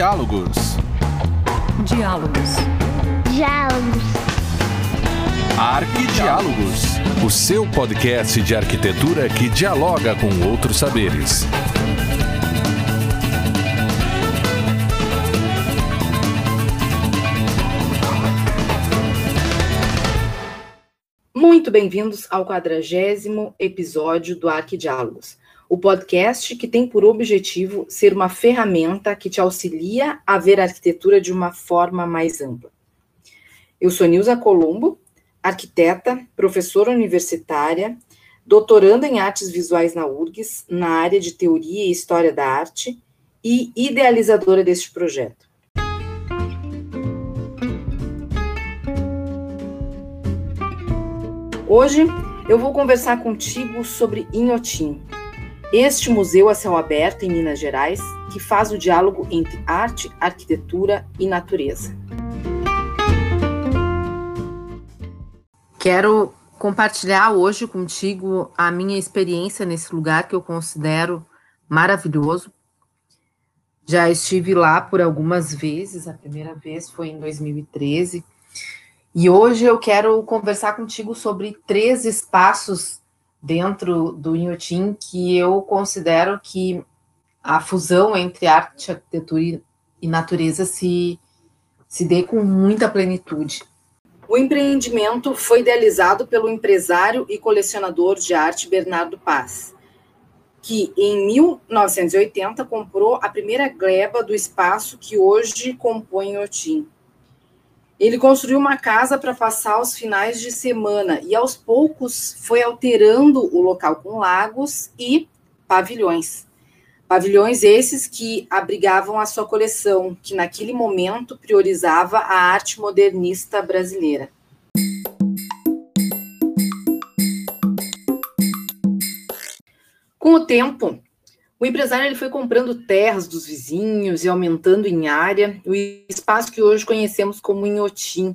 Diálogos. Diálogos. Diálogos. Arquidiálogos. O seu podcast de arquitetura que dialoga com outros saberes. Muito bem-vindos ao quadragésimo episódio do Arquidiálogos, o podcast que tem por objetivo ser uma ferramenta que te auxilia a ver a arquitetura de uma forma mais ampla. Eu sou Nilza Colombo, arquiteta, professora universitária, doutoranda em artes visuais na URGS, na área de teoria e história da arte, e idealizadora deste projeto. Hoje eu vou conversar contigo sobre Inhotim, este museu a céu aberto em Minas Gerais, que faz o diálogo entre arte, arquitetura e natureza. Quero compartilhar hoje contigo a minha experiência nesse lugar que eu considero maravilhoso. Já estive lá por algumas vezes, a primeira vez foi em 2013 e hoje eu quero conversar contigo sobre três espaços dentro do Inhotim que eu considero que a fusão entre arte, arquitetura e natureza se, se dê com muita plenitude. O empreendimento foi idealizado pelo empresário e colecionador de arte Bernardo Paz, que em 1980 comprou a primeira gleba do espaço que hoje compõe Otim. Ele construiu uma casa para passar os finais de semana e aos poucos foi alterando o local com lagos e pavilhões. Pavilhões esses que abrigavam a sua coleção, que naquele momento priorizava a arte modernista brasileira. Com o tempo, o empresário ele foi comprando terras dos vizinhos e aumentando em área o espaço que hoje conhecemos como Inhotim.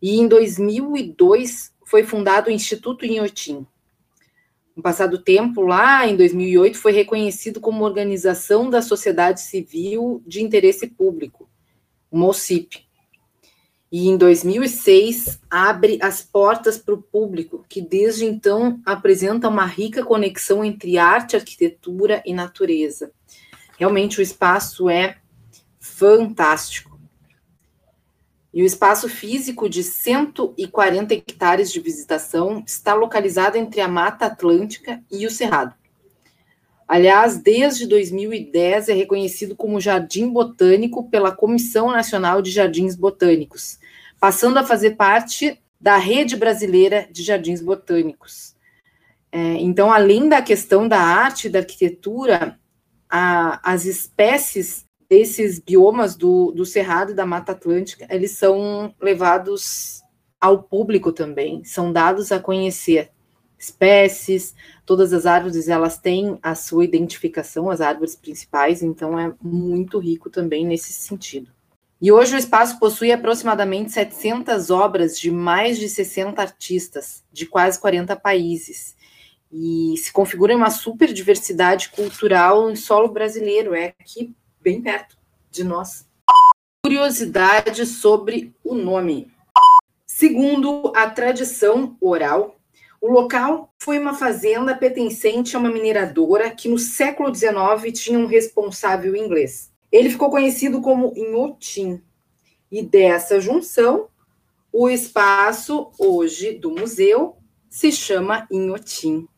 E em 2002 foi fundado o Instituto Inhotim. No passado tempo, lá em 2008, foi reconhecido como organização da sociedade civil de interesse público, uma OCIP e em 2006 abre as portas para o público, que desde então apresenta uma rica conexão entre arte, arquitetura e natureza. Realmente o espaço é fantástico. E o espaço físico de 140 hectares de visitação está localizado entre a Mata Atlântica e o Cerrado. Aliás, desde 2010 é reconhecido como Jardim Botânico pela Comissão Nacional de Jardins Botânicos, passando a fazer parte da rede brasileira de jardins botânicos. É, então, além da questão da arte e da arquitetura, a, as espécies desses biomas do, do Cerrado e da Mata Atlântica, eles são levados ao público também, são dados a conhecer espécies, todas as árvores elas têm a sua identificação, as árvores principais, então é muito rico também nesse sentido. E hoje o espaço possui aproximadamente 700 obras de mais de 60 artistas, de quase 40 países. E se configura em uma super diversidade cultural em solo brasileiro, é aqui bem perto de nós. Curiosidade sobre o nome. Segundo a tradição oral, o local foi uma fazenda pertencente a uma mineradora que no século XIX tinha um responsável inglês. Ele ficou conhecido como Inhotim. E dessa junção, o espaço hoje do museu se chama Inhotim.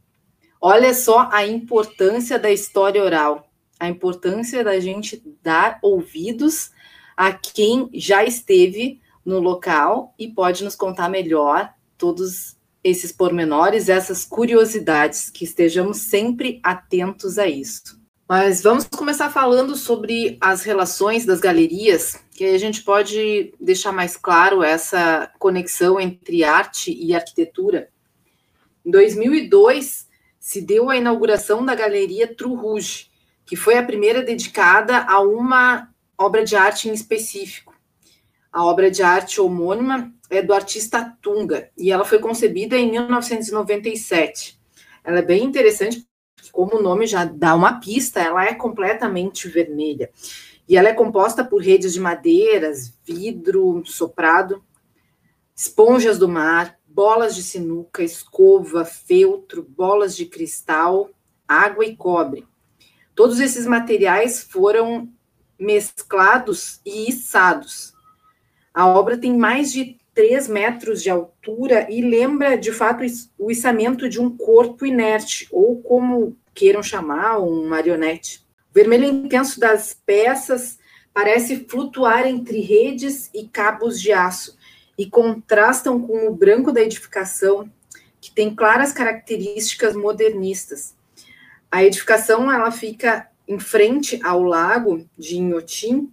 Olha só a importância da história oral, a importância da gente dar ouvidos a quem já esteve no local e pode nos contar melhor todos esses pormenores, essas curiosidades, que estejamos sempre atentos a isso. Mas vamos começar falando sobre as relações das galerias, que a gente pode deixar mais claro essa conexão entre arte e arquitetura. Em 2002, se deu a inauguração da Galeria True Rouge, que foi a primeira dedicada a uma obra de arte em específico. A obra de arte homônima é do artista Tunga, e ela foi concebida em 1997. Ela é bem interessante como o nome já dá uma pista, ela é completamente vermelha. E ela é composta por redes de madeiras, vidro soprado, esponjas do mar, bolas de sinuca, escova, feltro, bolas de cristal, água e cobre. Todos esses materiais foram mesclados e içados. A obra tem mais de 3 metros de altura e lembra, de fato, o içamento de um corpo inerte, ou como queiram chamar, um marionete. O vermelho intenso das peças parece flutuar entre redes e cabos de aço e contrastam com o branco da edificação, que tem claras características modernistas. A edificação ela fica em frente ao lago de Inhotim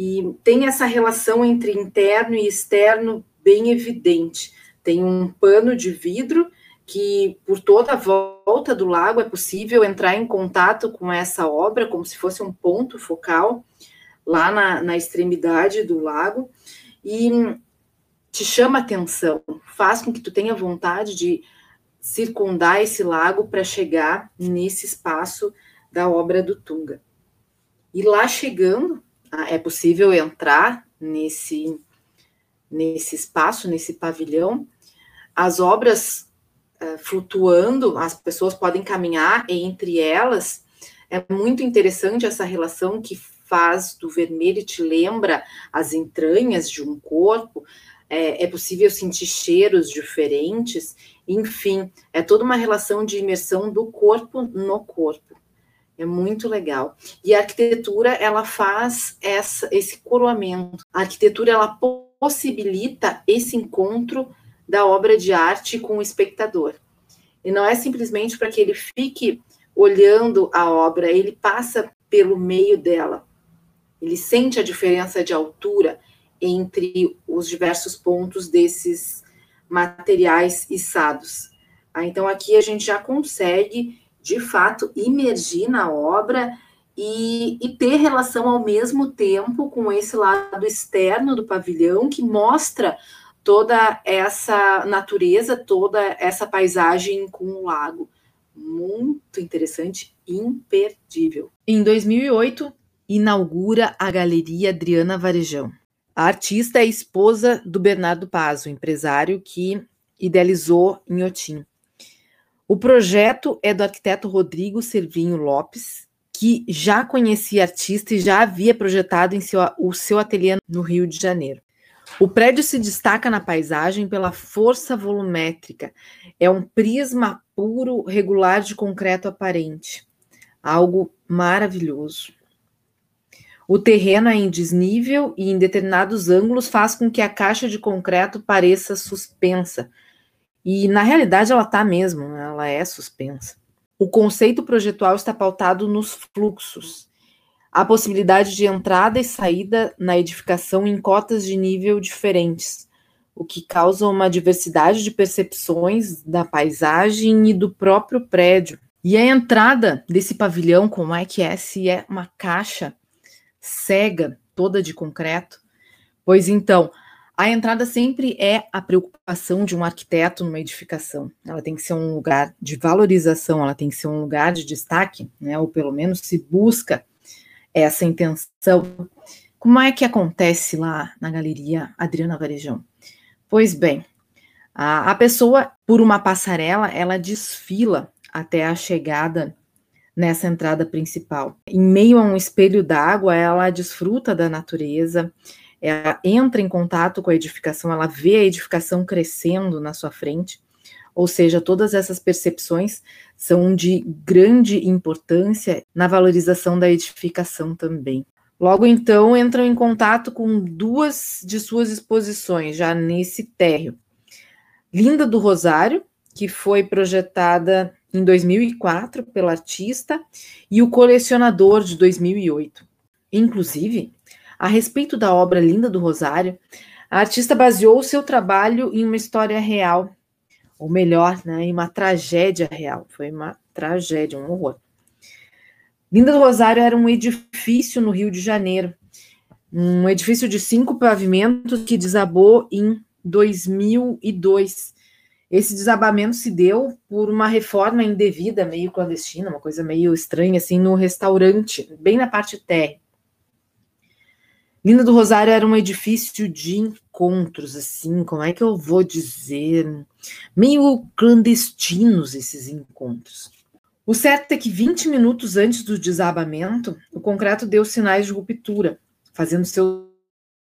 e tem essa relação entre interno e externo bem evidente. Tem um pano de vidro que por toda a volta do lago é possível entrar em contato com essa obra, como se fosse um ponto focal lá na, na extremidade do lago, e te chama atenção, faz com que tu tenha vontade de circundar esse lago para chegar nesse espaço da obra do Tunga. E lá chegando, é possível entrar nesse, nesse espaço, nesse pavilhão. As obras uh, flutuando, as pessoas podem caminhar entre elas. É muito interessante essa relação que faz do vermelho, te lembra as entranhas de um corpo. É, é possível sentir cheiros diferentes. Enfim, é toda uma relação de imersão do corpo no corpo. É muito legal. E a arquitetura, ela faz essa, esse coroamento. A arquitetura, ela possibilita esse encontro da obra de arte com o espectador. E não é simplesmente para que ele fique olhando a obra, ele passa pelo meio dela. Ele sente a diferença de altura entre os diversos pontos desses materiais içados. Ah, então, aqui a gente já consegue de fato, imergir na obra e, e, ter relação ao mesmo tempo com esse lado externo do pavilhão que mostra toda essa natureza, toda essa paisagem com o lago. Muito interessante, imperdível. Em 2008, inaugura a Galeria Adriana Varejão. A artista é esposa do Bernardo Paz, o empresário que idealizou Inhotim. O projeto é do arquiteto Rodrigo Servinho Lopes, que já conhecia artista e já havia projetado em seu, o seu ateliê no Rio de Janeiro. O prédio se destaca na paisagem pela força volumétrica. É um prisma puro regular de concreto aparente. Algo maravilhoso. O terreno é em desnível e em determinados ângulos faz com que a caixa de concreto pareça suspensa, e na realidade ela está mesmo, né? ela é suspensa. O conceito projetual está pautado nos fluxos, a possibilidade de entrada e saída na edificação em cotas de nível diferentes, o que causa uma diversidade de percepções da paisagem e do próprio prédio. E a entrada desse pavilhão, como é que é? Se é uma caixa cega, toda de concreto? Pois então, a entrada sempre é a preocupação de um arquiteto numa edificação. Ela tem que ser um lugar de valorização, ela tem que ser um lugar de destaque, né? Ou pelo menos se busca essa intenção. Como é que acontece lá na galeria Adriana Varejão? Pois bem, a, a pessoa, por uma passarela, ela desfila até a chegada nessa entrada principal. Em meio a um espelho d'água, ela desfruta da natureza, ela entra em contato com a edificação, ela vê a edificação crescendo na sua frente, ou seja, todas essas percepções são de grande importância na valorização da edificação também. Logo então, entram em contato com duas de suas exposições, já nesse térreo. Linda do Rosário, que foi projetada em 2004 pela artista, e o Colecionador, de 2008. Inclusive, a respeito da obra Linda do Rosário, a artista baseou o seu trabalho em uma história real, ou melhor, né, em uma tragédia real. Foi uma tragédia, um horror. Linda do Rosário era um edifício no Rio de Janeiro, um edifício de cinco pavimentos que desabou em 2002. Esse desabamento se deu por uma reforma indevida, meio clandestina, uma coisa meio estranha, assim, no restaurante, bem na parte térrea. Linda do Rosário era um edifício de encontros, assim, como é que eu vou dizer? Meio clandestinos esses encontros. O certo é que 20 minutos antes do desabamento, o concreto deu sinais de ruptura, fazendo seus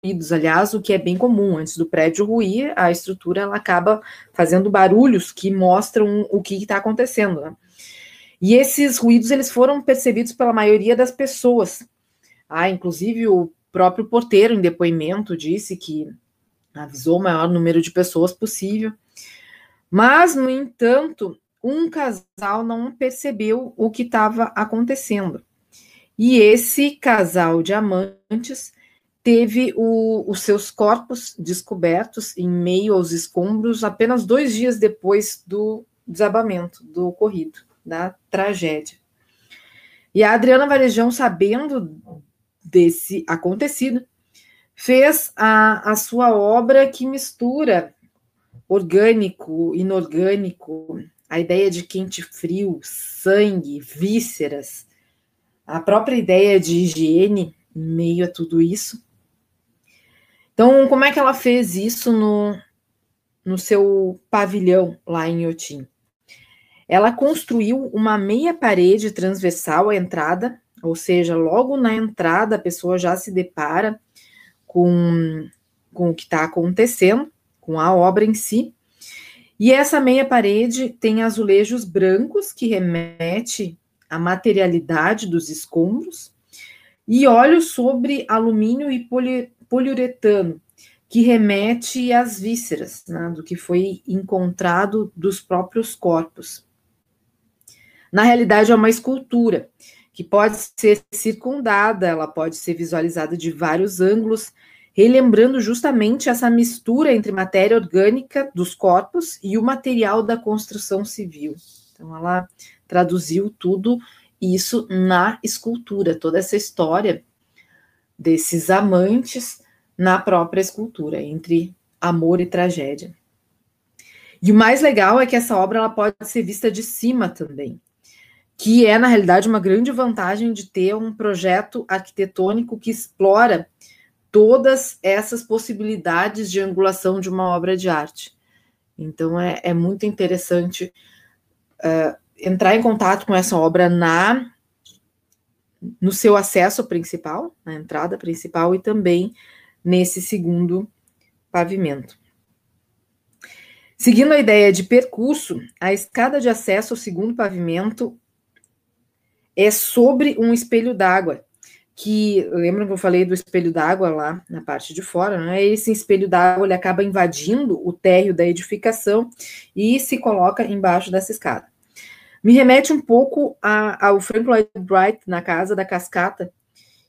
ruídos. Aliás, o que é bem comum, antes do prédio ruir, a estrutura ela acaba fazendo barulhos que mostram o que está acontecendo. Né? E esses ruídos eles foram percebidos pela maioria das pessoas. Ah, inclusive o próprio porteiro, em depoimento, disse que avisou o maior número de pessoas possível. Mas, no entanto, um casal não percebeu o que estava acontecendo. E esse casal de amantes teve o, os seus corpos descobertos em meio aos escombros apenas dois dias depois do desabamento, do ocorrido, da tragédia. E a Adriana Varejão, sabendo desse acontecido, fez a, a sua obra que mistura orgânico, inorgânico, a ideia de quente frio, sangue, vísceras, a própria ideia de higiene em meio a tudo isso. Então, como é que ela fez isso no, no seu pavilhão lá em Iotim? Ela construiu uma meia parede transversal à entrada ou seja, logo na entrada a pessoa já se depara com, com o que está acontecendo, com a obra em si. E essa meia parede tem azulejos brancos que remete à materialidade dos escombros e óleo sobre alumínio e poli, poliuretano, que remete às vísceras, né, do que foi encontrado dos próprios corpos. Na realidade, é uma escultura que pode ser circundada, ela pode ser visualizada de vários ângulos, relembrando justamente essa mistura entre matéria orgânica dos corpos e o material da construção civil. Então, ela traduziu tudo isso na escultura, toda essa história desses amantes na própria escultura, entre amor e tragédia. E o mais legal é que essa obra ela pode ser vista de cima também que é, na realidade, uma grande vantagem de ter um projeto arquitetônico que explora todas essas possibilidades de angulação de uma obra de arte. Então, é, é muito interessante uh, entrar em contato com essa obra na no seu acesso principal, na entrada principal, e também nesse segundo pavimento. Seguindo a ideia de percurso, a escada de acesso ao segundo pavimento é sobre um espelho d'água, que lembram que eu falei do espelho d'água lá na parte de fora, né? Esse espelho d'água ele acaba invadindo o térreo da edificação e se coloca embaixo dessa escada. Me remete um pouco a, ao Frank Lloyd Wright na Casa da Cascata,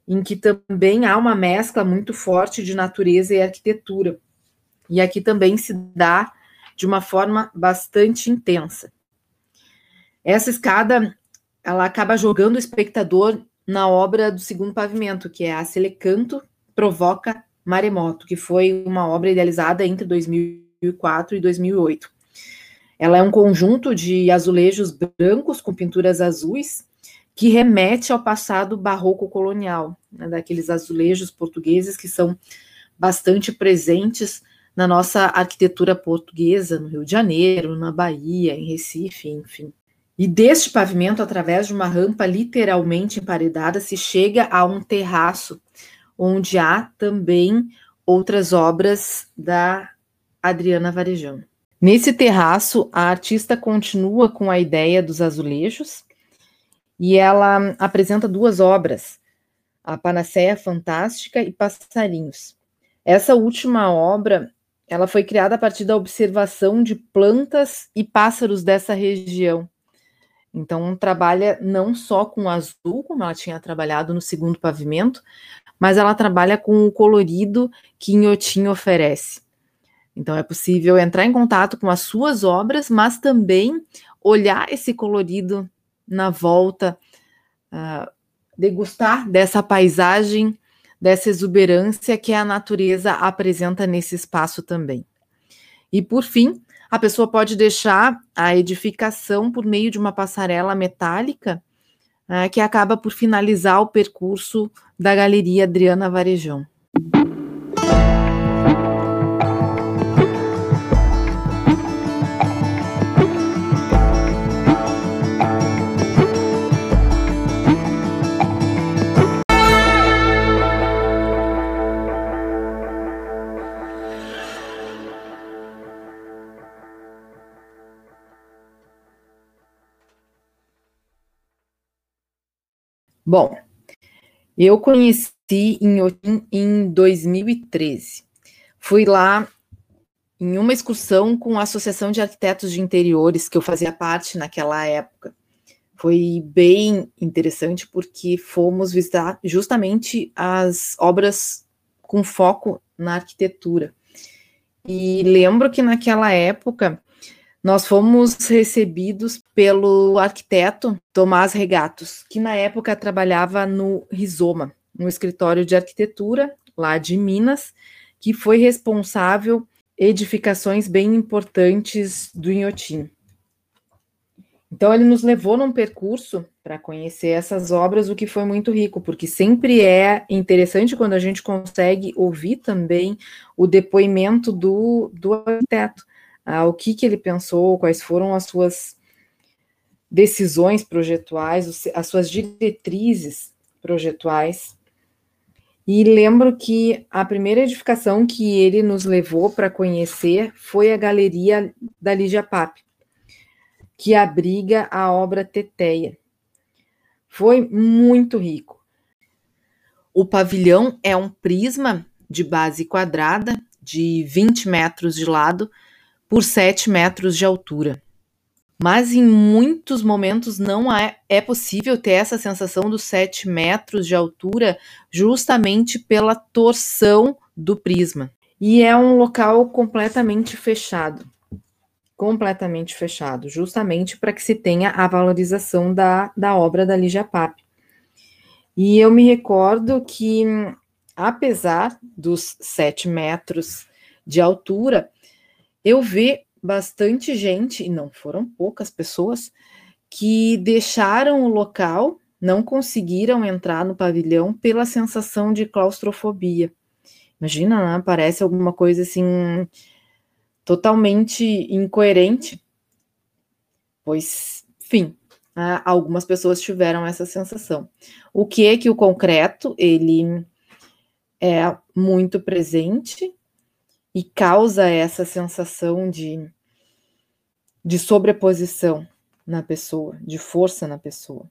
em que também há uma mescla muito forte de natureza e arquitetura. E aqui também se dá de uma forma bastante intensa. Essa escada ela acaba jogando o espectador na obra do segundo pavimento, que é a Selecanto Provoca Maremoto, que foi uma obra idealizada entre 2004 e 2008. Ela é um conjunto de azulejos brancos com pinturas azuis que remete ao passado barroco colonial, né, daqueles azulejos portugueses que são bastante presentes na nossa arquitetura portuguesa, no Rio de Janeiro, na Bahia, em Recife, enfim. E deste pavimento, através de uma rampa literalmente emparedada, se chega a um terraço, onde há também outras obras da Adriana Varejão. Nesse terraço, a artista continua com a ideia dos azulejos e ela apresenta duas obras, a Panaceia Fantástica e Passarinhos. Essa última obra, ela foi criada a partir da observação de plantas e pássaros dessa região então, trabalha não só com azul, como ela tinha trabalhado no segundo pavimento, mas ela trabalha com o colorido que Inhotim oferece. Então, é possível entrar em contato com as suas obras, mas também olhar esse colorido na volta, uh, degustar dessa paisagem, dessa exuberância que a natureza apresenta nesse espaço também. E, por fim, a pessoa pode deixar a edificação por meio de uma passarela metálica né, que acaba por finalizar o percurso da Galeria Adriana Varejão. Bom, eu conheci em Otim em 2013. Fui lá em uma excursão com a Associação de Arquitetos de Interiores, que eu fazia parte naquela época. Foi bem interessante porque fomos visitar justamente as obras com foco na arquitetura. E lembro que naquela época nós fomos recebidos pelo arquiteto Tomás Regatos, que na época trabalhava no Rizoma, no escritório de arquitetura lá de Minas, que foi responsável edificações bem importantes do Inhotim. Então ele nos levou num percurso para conhecer essas obras, o que foi muito rico, porque sempre é interessante quando a gente consegue ouvir também o depoimento do, do arquiteto ah, o que, que ele pensou, quais foram as suas decisões projetuais, as suas diretrizes projetuais. E lembro que a primeira edificação que ele nos levou para conhecer foi a Galeria da Lígia Pape, que abriga a obra Teteia. Foi muito rico. O pavilhão é um prisma de base quadrada, de 20 metros de lado, por 7 metros de altura. Mas em muitos momentos não é, possível ter essa sensação dos 7 metros de altura justamente pela torção do prisma. E é um local completamente fechado. Completamente fechado, justamente para que se tenha a valorização da, da obra da Lígia Pape. E eu me recordo que, apesar dos 7 metros de altura, eu vi bastante gente, e não foram poucas pessoas, que deixaram o local, não conseguiram entrar no pavilhão pela sensação de claustrofobia. Imagina, né? parece alguma coisa assim totalmente incoerente, pois, enfim, né, algumas pessoas tiveram essa sensação. O que é que o concreto ele é muito presente e causa essa sensação de, de sobreposição na pessoa, de força na pessoa.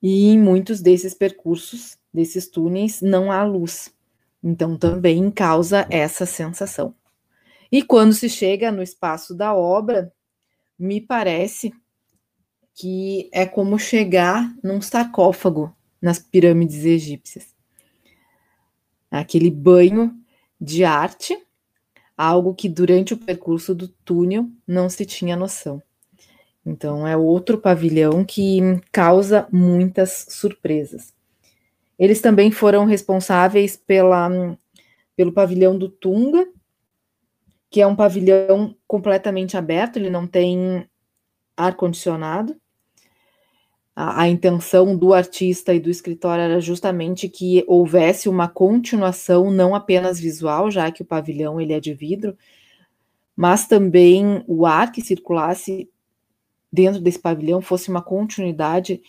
E em muitos desses percursos, desses túneis, não há luz. Então também causa essa sensação. E quando se chega no espaço da obra, me parece que é como chegar num sarcófago nas pirâmides egípcias. Aquele banho de arte, algo que durante o percurso do túnel não se tinha noção. Então, é outro pavilhão que causa muitas surpresas. Eles também foram responsáveis pela, pelo pavilhão do Tunga, que é um pavilhão completamente aberto, ele não tem ar-condicionado a, intenção do artista e do escritório era justamente que houvesse uma continuação não apenas visual, já que o pavilhão ele é de vidro, mas também o ar que circulasse dentro desse pavilhão fosse uma continuidade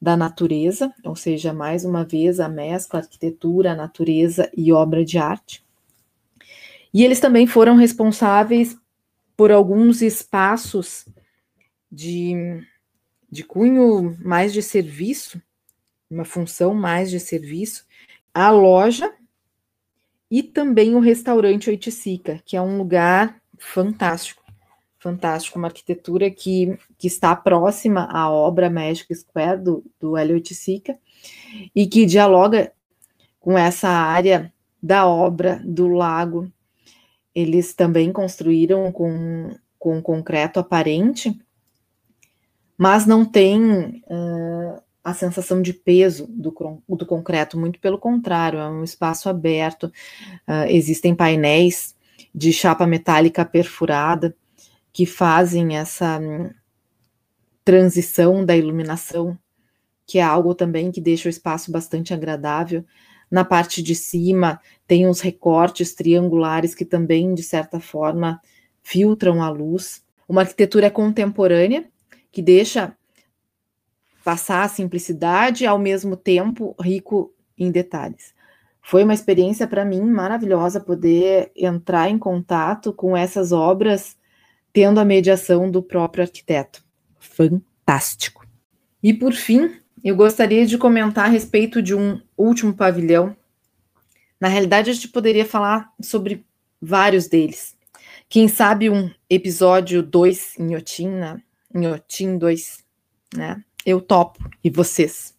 da natureza, ou seja, mais uma vez a mescla arquitetura, natureza e obra de arte. E eles também foram responsáveis por alguns espaços de de cunho mais de serviço, uma função mais de serviço, a loja e também o restaurante Oiticica, que é um lugar fantástico, fantástico, uma arquitetura que, que está próxima à obra Magic Square do, do Hélio Oiticica e que dialoga com essa área da obra do lago. Eles também construíram com, com concreto aparente mas não tem uh, a sensação de peso do, do, concreto, muito pelo contrário, é um espaço aberto, uh, existem painéis de chapa metálica perfurada que fazem essa um, transição da iluminação, que é algo também que deixa o espaço bastante agradável. Na parte de cima tem uns recortes triangulares que também, de certa forma, filtram a luz. Uma arquitetura contemporânea, que deixa passar a simplicidade ao mesmo tempo rico em detalhes. Foi uma experiência para mim maravilhosa poder entrar em contato com essas obras tendo a mediação do próprio arquiteto. Fantástico. E por fim, eu gostaria de comentar a respeito de um último pavilhão. Na realidade, a gente poderia falar sobre vários deles. Quem sabe um episódio 2 em Otim, né? Em Otim 2, né? Eu topo. E vocês?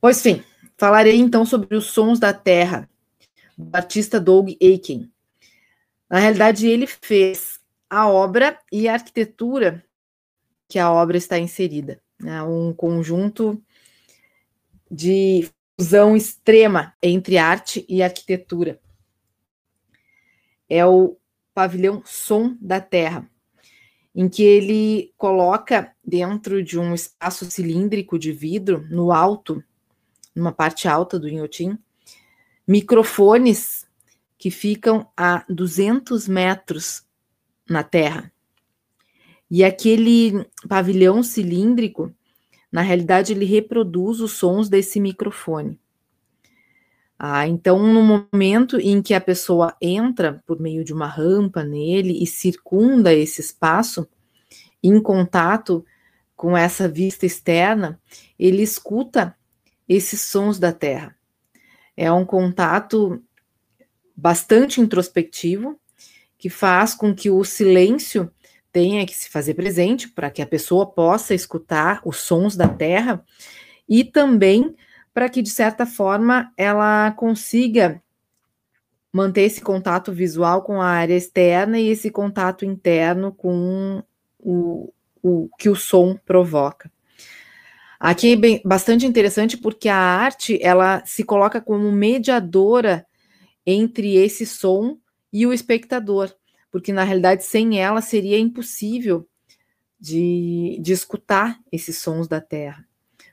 Pois sim, falarei então sobre os sons da terra, do artista Doug Aiken. Na realidade, ele fez a obra e a arquitetura que a obra está inserida. Né? Um conjunto de fusão extrema entre arte e arquitetura. É o pavilhão Som da Terra, em que ele coloca dentro de um espaço cilíndrico de vidro, no alto, numa parte alta do Inhotim, microfones que ficam a 200 metros na Terra. E aquele pavilhão cilíndrico, na realidade, ele reproduz os sons desse microfone. Ah, então, no momento em que a pessoa entra por meio de uma rampa nele e circunda esse espaço, em contato com essa vista externa, ele escuta esses sons da terra. É um contato bastante introspectivo que faz com que o silêncio tenha que se fazer presente para que a pessoa possa escutar os sons da terra e também para que, de certa forma, ela consiga manter esse contato visual com a área externa e esse contato interno com o, o que o som provoca. Aqui é bem, bastante interessante porque a arte ela se coloca como mediadora entre esse som e o espectador, porque na realidade sem ela seria impossível de, de escutar esses sons da terra.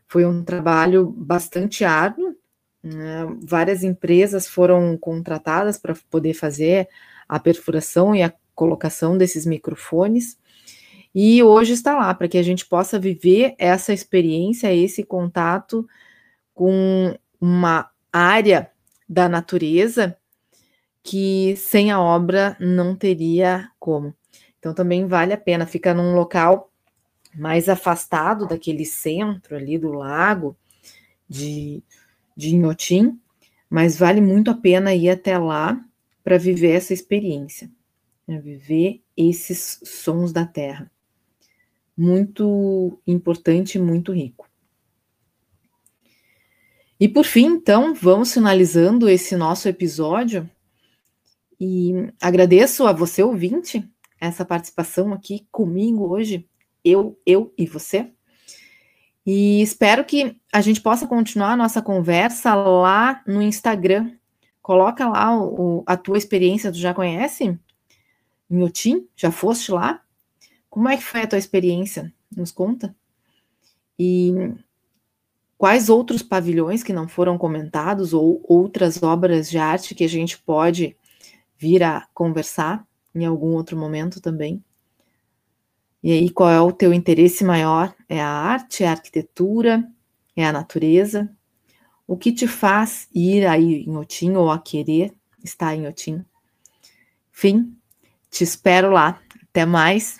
Foi um trabalho bastante árduo, né? várias empresas foram contratadas para poder fazer a perfuração e a colocação desses microfones, e hoje está lá para que a gente possa viver essa experiência, esse contato com uma área da natureza que sem a obra não teria como. Então também vale a pena, ficar num local mais afastado daquele centro ali do lago de, de Inhotim, mas vale muito a pena ir até lá para viver essa experiência, né? viver esses sons da terra. Muito importante, muito rico. E por fim, então, vamos finalizando esse nosso episódio e agradeço a você, ouvinte, essa participação aqui comigo hoje eu, eu e você. E espero que a gente possa continuar a nossa conversa lá no Instagram. Coloca lá o, a tua experiência, tu já conhece? Em Otim? Já foste lá? Como é que foi a tua experiência? Nos conta. E quais outros pavilhões que não foram comentados ou outras obras de arte que a gente pode vir a conversar em algum outro momento também? E aí, qual é o teu interesse maior? É a arte, é a arquitetura, é a natureza? O que te faz ir aí em Otim ou a querer estar em Otim? Enfim, te espero lá. Até mais.